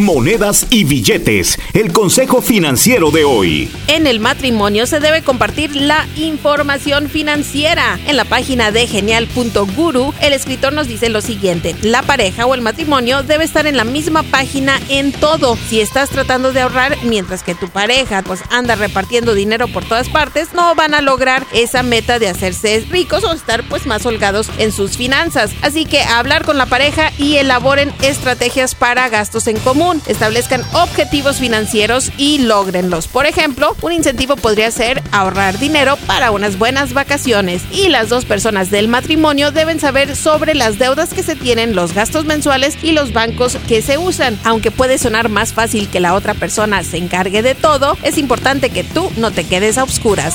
monedas y billetes. El consejo financiero de hoy. En el matrimonio se debe compartir la información financiera. En la página de genial.guru, el escritor nos dice lo siguiente: la pareja o el matrimonio debe estar en la misma página en todo. Si estás tratando de ahorrar mientras que tu pareja pues anda repartiendo dinero por todas partes, no van a lograr esa meta de hacerse ricos o estar pues más holgados en sus finanzas. Así que hablar con la pareja y elaboren estrategias para gastos en común. Establezcan objetivos financieros y logrenlos. Por ejemplo, un incentivo podría ser ahorrar dinero para unas buenas vacaciones. Y las dos personas del matrimonio deben saber sobre las deudas que se tienen, los gastos mensuales y los bancos que se usan. Aunque puede sonar más fácil que la otra persona se encargue de todo, es importante que tú no te quedes a oscuras.